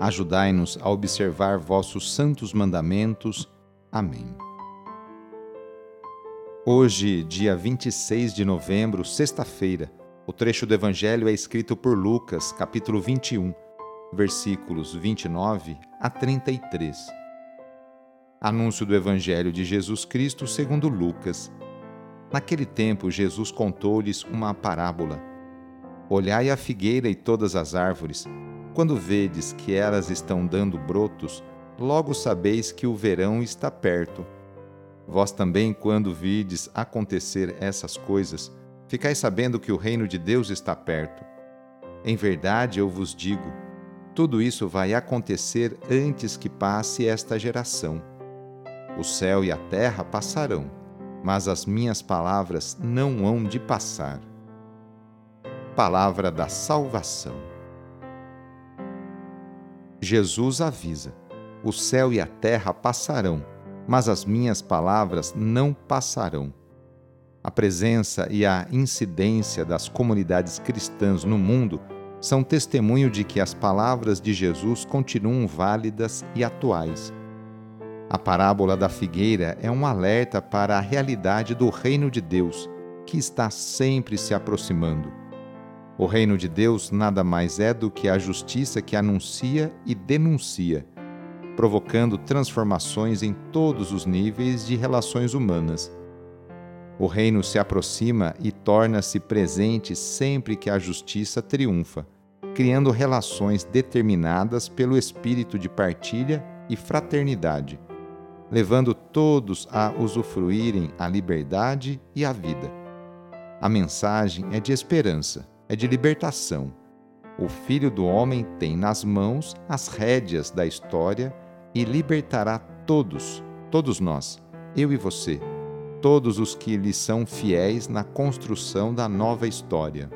Ajudai-nos a observar vossos santos mandamentos. Amém. Hoje, dia 26 de novembro, sexta-feira, o trecho do Evangelho é escrito por Lucas, capítulo 21, versículos 29 a 33. Anúncio do Evangelho de Jesus Cristo segundo Lucas. Naquele tempo, Jesus contou-lhes uma parábola. Olhai a figueira e todas as árvores quando vedes que elas estão dando brotos, logo sabeis que o verão está perto. Vós também, quando vides acontecer essas coisas, ficais sabendo que o reino de Deus está perto. Em verdade, eu vos digo, tudo isso vai acontecer antes que passe esta geração. O céu e a terra passarão, mas as minhas palavras não hão de passar. Palavra da Salvação. Jesus avisa: O céu e a terra passarão, mas as minhas palavras não passarão. A presença e a incidência das comunidades cristãs no mundo são testemunho de que as palavras de Jesus continuam válidas e atuais. A parábola da figueira é um alerta para a realidade do reino de Deus, que está sempre se aproximando. O reino de Deus nada mais é do que a justiça que anuncia e denuncia, provocando transformações em todos os níveis de relações humanas. O reino se aproxima e torna-se presente sempre que a justiça triunfa, criando relações determinadas pelo espírito de partilha e fraternidade, levando todos a usufruírem a liberdade e a vida. A mensagem é de esperança é de libertação. O Filho do Homem tem nas mãos as rédeas da história e libertará todos, todos nós, eu e você, todos os que lhe são fiéis na construção da nova história.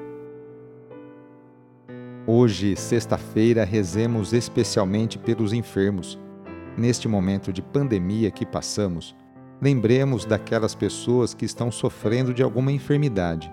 Hoje, sexta-feira, rezemos especialmente pelos enfermos. Neste momento de pandemia que passamos, lembremos daquelas pessoas que estão sofrendo de alguma enfermidade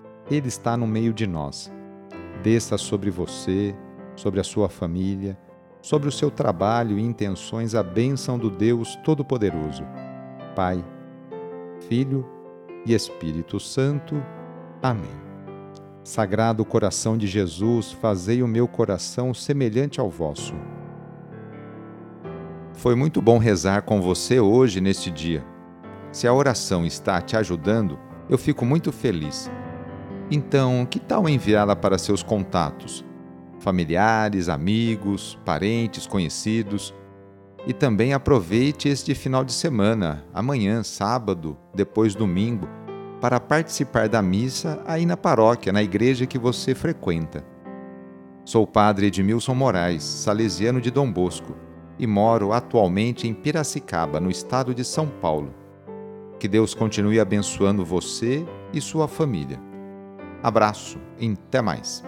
Ele está no meio de nós. Desça sobre você, sobre a sua família, sobre o seu trabalho e intenções a bênção do Deus Todo-Poderoso, Pai, Filho e Espírito Santo. Amém. Sagrado coração de Jesus, fazei o meu coração semelhante ao vosso. Foi muito bom rezar com você hoje neste dia. Se a oração está te ajudando, eu fico muito feliz. Então, que tal enviá-la para seus contatos? familiares, amigos, parentes, conhecidos. E também aproveite este final de semana, amanhã, sábado, depois domingo, para participar da missa aí na paróquia, na igreja que você frequenta. Sou o padre Edmilson Moraes, salesiano de Dom Bosco, e moro atualmente em Piracicaba, no estado de São Paulo. Que Deus continue abençoando você e sua família. Abraço e até mais.